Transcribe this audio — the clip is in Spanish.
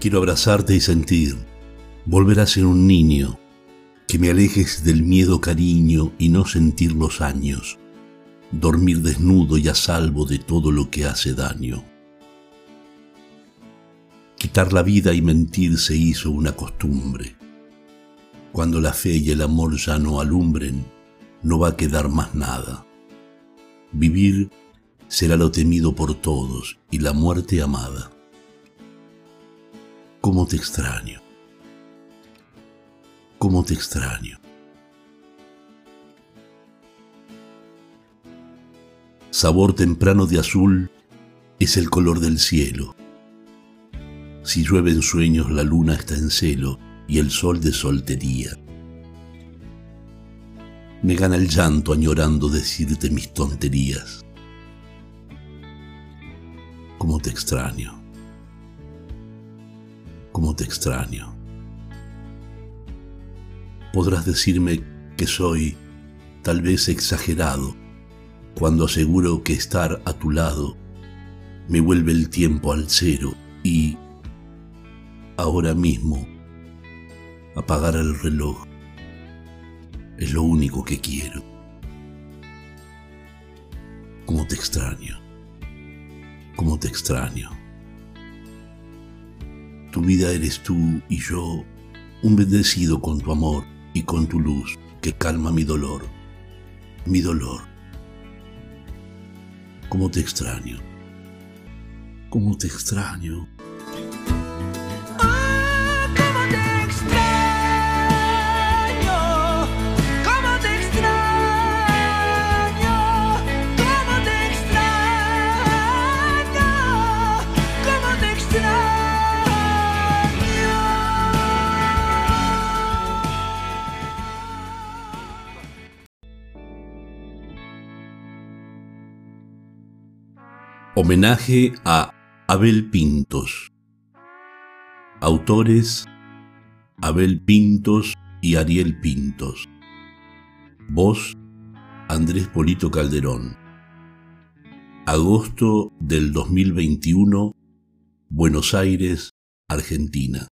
Quiero abrazarte y sentir, volver a ser un niño, que me alejes del miedo cariño y no sentir los años, dormir desnudo y a salvo de todo lo que hace daño. Quitar la vida y mentir se hizo una costumbre. Cuando la fe y el amor ya no alumbren, no va a quedar más nada. Vivir será lo temido por todos y la muerte amada. ¿Cómo te extraño? ¿Cómo te extraño? Sabor temprano de azul es el color del cielo. Si llueve en sueños la luna está en celo y el sol de soltería. Me gana el llanto añorando decirte mis tonterías. ¿Cómo te extraño? Cómo te extraño. Podrás decirme que soy tal vez exagerado cuando aseguro que estar a tu lado me vuelve el tiempo al cero y ahora mismo apagar el reloj es lo único que quiero. Cómo te extraño, cómo te extraño. Tu vida eres tú y yo, un bendecido con tu amor y con tu luz que calma mi dolor, mi dolor. ¿Cómo te extraño? ¿Cómo te extraño? Homenaje a Abel Pintos. Autores Abel Pintos y Ariel Pintos. Voz Andrés Polito Calderón. Agosto del 2021, Buenos Aires, Argentina.